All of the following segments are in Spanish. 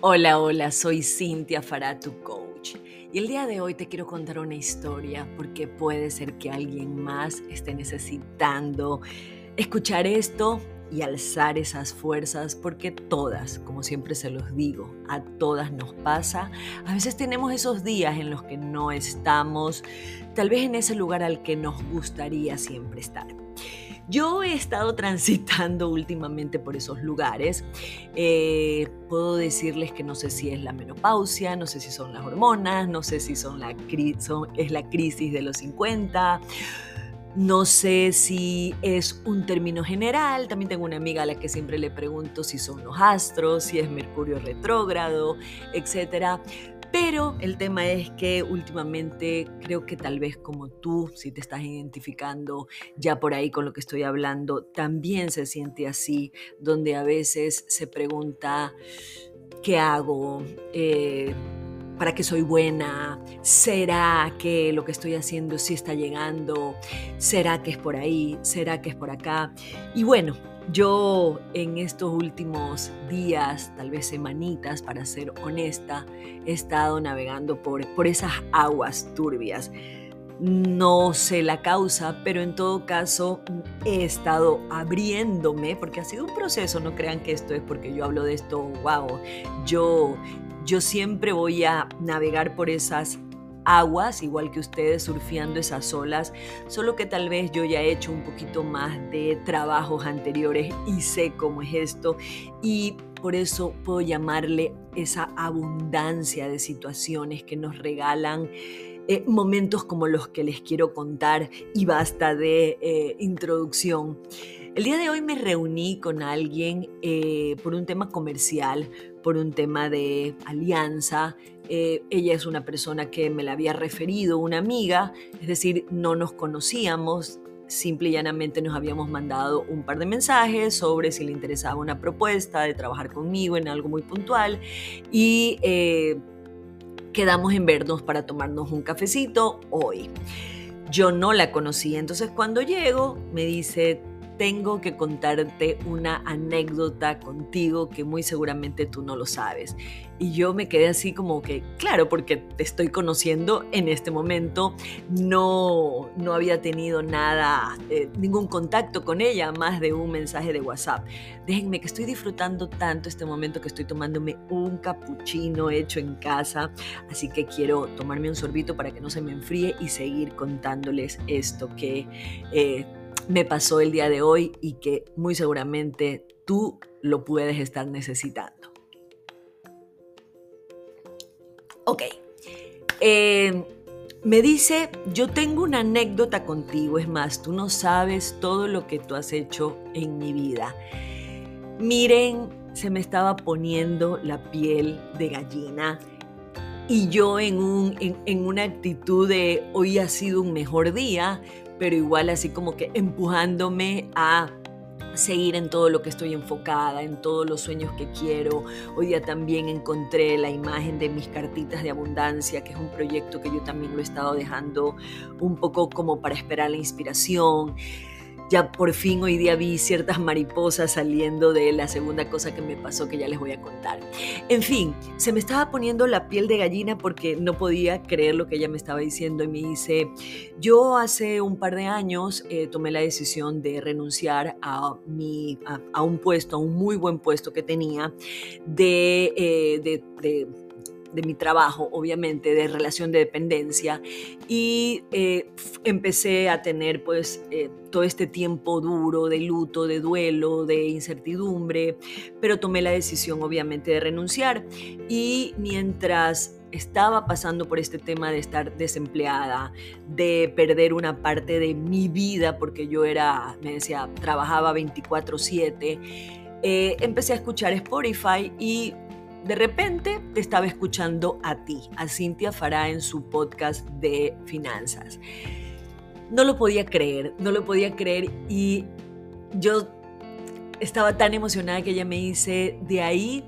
Hola, hola, soy Cintia Fará, tu coach. Y el día de hoy te quiero contar una historia porque puede ser que alguien más esté necesitando escuchar esto y alzar esas fuerzas porque todas, como siempre se los digo, a todas nos pasa. A veces tenemos esos días en los que no estamos tal vez en ese lugar al que nos gustaría siempre estar. Yo he estado transitando últimamente por esos lugares. Eh, puedo decirles que no sé si es la menopausia, no sé si son las hormonas, no sé si son la, es la crisis de los 50. No sé si es un término general, también tengo una amiga a la que siempre le pregunto si son los astros, si es Mercurio retrógrado, etc. Pero el tema es que últimamente creo que tal vez como tú, si te estás identificando ya por ahí con lo que estoy hablando, también se siente así, donde a veces se pregunta, ¿qué hago? Eh, ¿Para qué soy buena? ¿Será que lo que estoy haciendo sí está llegando? ¿Será que es por ahí? ¿Será que es por acá? Y bueno, yo en estos últimos días, tal vez semanitas, para ser honesta, he estado navegando por, por esas aguas turbias. No sé la causa, pero en todo caso he estado abriéndome, porque ha sido un proceso, no crean que esto es porque yo hablo de esto, wow, yo, yo siempre voy a navegar por esas aguas, igual que ustedes surfeando esas olas, solo que tal vez yo ya he hecho un poquito más de trabajos anteriores y sé cómo es esto y por eso puedo llamarle esa abundancia de situaciones que nos regalan eh, momentos como los que les quiero contar y basta de eh, introducción. El día de hoy me reuní con alguien eh, por un tema comercial, por un tema de alianza. Eh, ella es una persona que me la había referido una amiga, es decir, no nos conocíamos, simple y llanamente nos habíamos mandado un par de mensajes sobre si le interesaba una propuesta de trabajar conmigo en algo muy puntual y eh, quedamos en vernos para tomarnos un cafecito hoy. Yo no la conocía, entonces cuando llego me dice, tengo que contarte una anécdota contigo que muy seguramente tú no lo sabes. Y yo me quedé así como que, claro, porque te estoy conociendo en este momento, no, no había tenido nada, eh, ningún contacto con ella, más de un mensaje de WhatsApp. Déjenme que estoy disfrutando tanto este momento que estoy tomándome un cappuccino hecho en casa, así que quiero tomarme un sorbito para que no se me enfríe y seguir contándoles esto que... Eh, me pasó el día de hoy y que muy seguramente tú lo puedes estar necesitando. Ok. Eh, me dice, yo tengo una anécdota contigo, es más, tú no sabes todo lo que tú has hecho en mi vida. Miren, se me estaba poniendo la piel de gallina y yo en, un, en una actitud de hoy ha sido un mejor día, pero igual así como que empujándome a seguir en todo lo que estoy enfocada, en todos los sueños que quiero. Hoy día también encontré la imagen de mis cartitas de abundancia, que es un proyecto que yo también lo he estado dejando un poco como para esperar la inspiración. Ya por fin hoy día vi ciertas mariposas saliendo de la segunda cosa que me pasó que ya les voy a contar. En fin, se me estaba poniendo la piel de gallina porque no podía creer lo que ella me estaba diciendo y me dice, yo hace un par de años eh, tomé la decisión de renunciar a, mi, a, un puesto, a un muy buen puesto que tenía de, eh, de de mi trabajo, obviamente, de relación de dependencia, y eh, empecé a tener pues eh, todo este tiempo duro de luto, de duelo, de incertidumbre, pero tomé la decisión obviamente de renunciar. Y mientras estaba pasando por este tema de estar desempleada, de perder una parte de mi vida, porque yo era, me decía, trabajaba 24/7, eh, empecé a escuchar Spotify y de repente te estaba escuchando a ti, a Cintia Fará en su podcast de finanzas. No lo podía creer, no lo podía creer y yo estaba tan emocionada que ella me dice, de ahí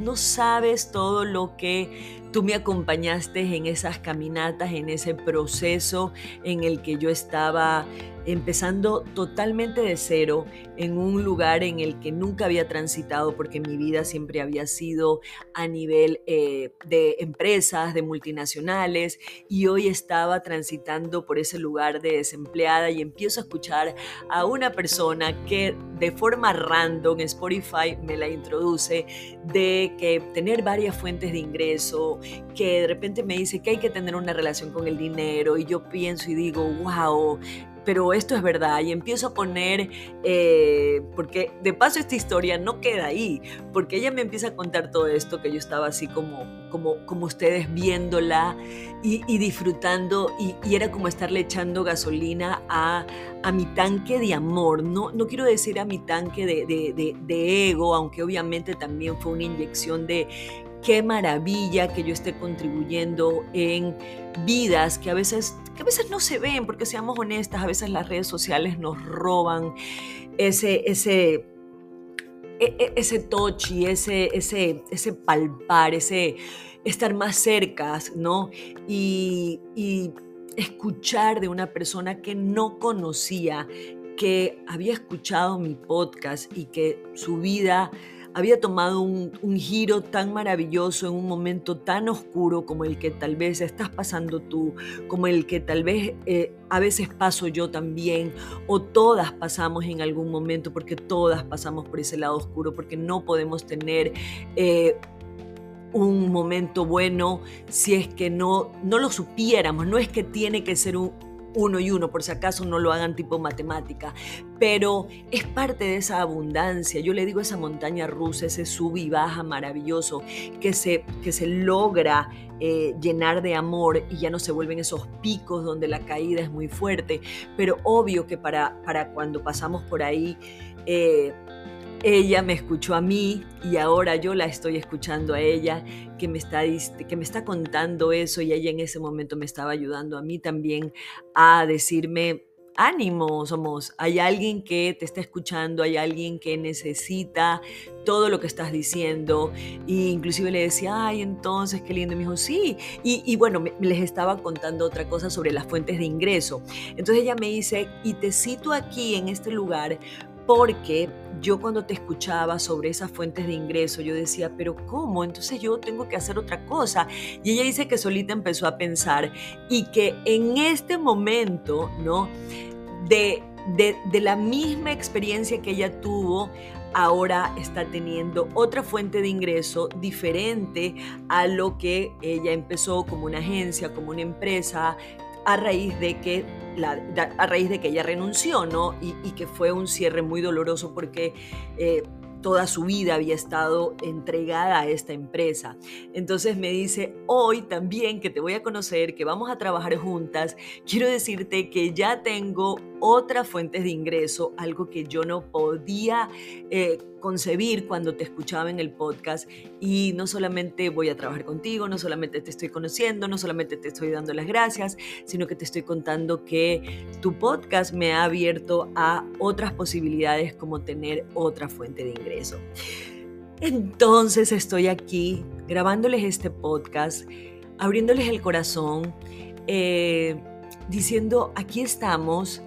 no sabes todo lo que tú me acompañaste en esas caminatas, en ese proceso en el que yo estaba empezando totalmente de cero en un lugar en el que nunca había transitado porque mi vida siempre había sido a nivel eh, de empresas, de multinacionales y hoy estaba transitando por ese lugar de desempleada y empiezo a escuchar a una persona que de forma random Spotify me la introduce de que tener varias fuentes de ingreso, que de repente me dice que hay que tener una relación con el dinero y yo pienso y digo, wow, pero esto es verdad y empiezo a poner, eh, porque de paso esta historia no queda ahí, porque ella me empieza a contar todo esto que yo estaba así como, como, como ustedes viéndola y, disfrutando y, era como estarle echando gasolina a, a, mi tanque de amor, no, no quiero decir a mi tanque de, de, de ego, aunque obviamente también fue una inyección de qué maravilla que yo esté contribuyendo en vidas que a veces que a veces no se ven, porque seamos honestas, a veces las redes sociales nos roban ese, ese, e, e, ese tochi, ese, ese, ese palpar, ese estar más cerca, ¿no? Y, y escuchar de una persona que no conocía, que había escuchado mi podcast y que su vida había tomado un, giro tan maravilloso en un momento tan oscuro como el que tal vez estás pasando tú, como el que tal vez eh, a veces paso yo también, o todas pasamos en algún momento, porque todas pasamos por ese lado oscuro, porque no podemos tener... Eh, un momento bueno si es que no, no lo supiéramos. No es que tiene que ser un, uno y uno, por si acaso no lo hagan tipo matemática, pero es parte de esa abundancia. Yo le digo esa montaña rusa, ese sub y baja maravilloso que se, que se logra eh, llenar de amor y ya no se vuelven esos picos donde la caída es muy fuerte, pero obvio que para, para cuando pasamos por ahí... Eh, ella me escuchó a mí y ahora yo la estoy escuchando a ella, que me, está, que me está contando eso y ella en ese momento me estaba ayudando a mí también a decirme, ánimo, somos, hay alguien que te está escuchando, hay alguien que necesita todo lo que estás diciendo. Y inclusive le decía, ay, entonces, qué lindo. Y me dijo, sí. Y, bueno, les estaba contando otra cosa sobre las fuentes de ingreso. Entonces ella me dice, y te cito aquí en este lugar porque yo cuando te escuchaba sobre esas fuentes de ingreso, yo decía, pero ¿cómo? Entonces yo tengo que hacer otra cosa. Y ella dice que solita empezó a pensar y que en este momento, ¿no? De, de, la misma experiencia que ella tuvo, ahora está teniendo otra fuente de ingreso diferente a lo que ella empezó como una agencia, como una empresa, a raíz de que, a raíz de que ella renunció, ¿no? Y, que fue un cierre muy doloroso porque eh, toda su vida había estado entregada a esta empresa. Entonces me dice, hoy también que te voy a conocer, que vamos a trabajar juntas, quiero decirte que ya tengo otras fuentes de ingreso, algo que yo no podía eh, concebir cuando te escuchaba en el podcast. Y no solamente voy a trabajar contigo, no solamente te estoy conociendo, no solamente te estoy dando las gracias, sino que te estoy contando que tu podcast me ha abierto a otras posibilidades como tener otra fuente de ingreso. Entonces estoy aquí grabándoles este podcast, abriéndoles el corazón, eh, diciendo, aquí estamos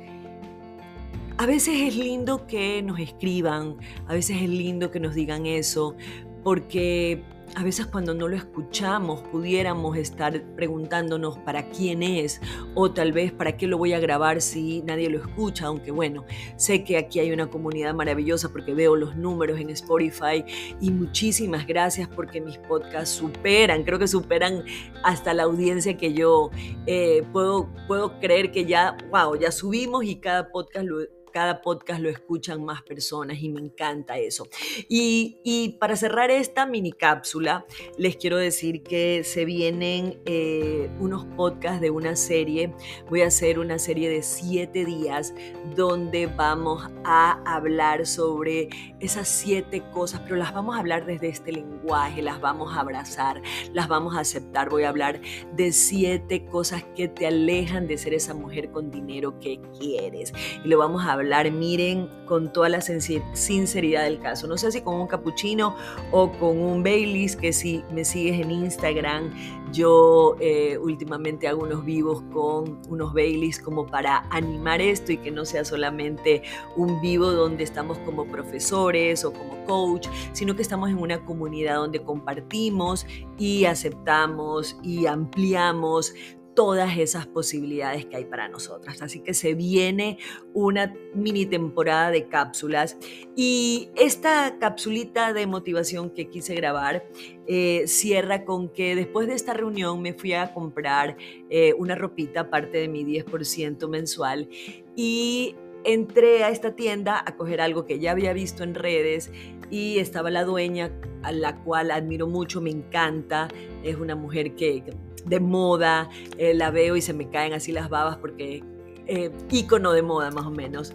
a veces es lindo que nos escriban, a veces es lindo que nos digan eso, porque a veces cuando no lo escuchamos pudiéramos estar preguntándonos para quién es o tal vez para qué lo voy a grabar si nadie lo escucha, aunque bueno, sé que aquí hay una comunidad maravillosa porque veo los números en Spotify y muchísimas gracias porque mis podcasts superan, creo que superan hasta la audiencia que yo eh, puedo, puedo creer que ya, wow, ya subimos y cada podcast lo cada podcast lo escuchan más personas y me encanta eso. Y, para cerrar esta mini cápsula, les quiero decir que se vienen eh, unos podcasts de una serie. Voy a hacer una serie de siete días donde vamos a hablar sobre esas siete cosas, pero las vamos a hablar desde este lenguaje, las vamos a abrazar, las vamos a aceptar. Voy a hablar de siete cosas que te alejan de ser esa mujer con dinero que quieres. Y lo vamos a hablar, miren, con toda la sinceridad del caso. No sé si con un capuchino o con un Baileys, que si me sigues en Instagram, yo eh, últimamente hago unos vivos con unos Baileys como para animar esto y que no sea solamente un vivo donde estamos como profesores o como coach, sino que estamos en una comunidad donde compartimos y aceptamos y ampliamos todas esas posibilidades que hay para nosotras. Así que se viene una mini temporada de cápsulas y esta capsulita de motivación que quise grabar eh, cierra con que después de esta reunión me fui a comprar eh, una ropita, parte de mi 10% mensual y entré a esta tienda a coger algo que ya había visto en redes y estaba la dueña a la cual admiro mucho, me encanta, es una mujer que de moda, eh, la veo y se me caen así las babas porque eh, ícono de moda más o menos.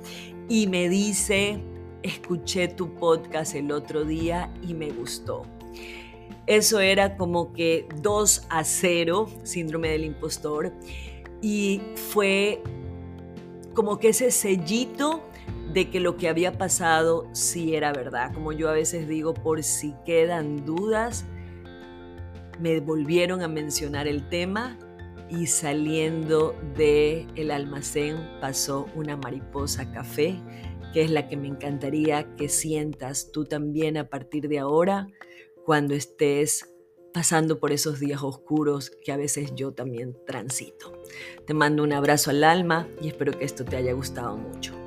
Y me dice, escuché tu podcast el otro día y me gustó. Eso era como que 2 a 0, síndrome del impostor. Y fue como que ese sellito de que lo que había pasado sí era verdad. Como yo a veces digo, por si quedan dudas, me volvieron a mencionar el tema y saliendo del el almacén pasó una mariposa café, que es la que me encantaría que sientas tú también a partir de ahora cuando estés pasando por esos días oscuros que a veces yo también transito. Te mando un abrazo al alma y espero que esto te haya gustado mucho.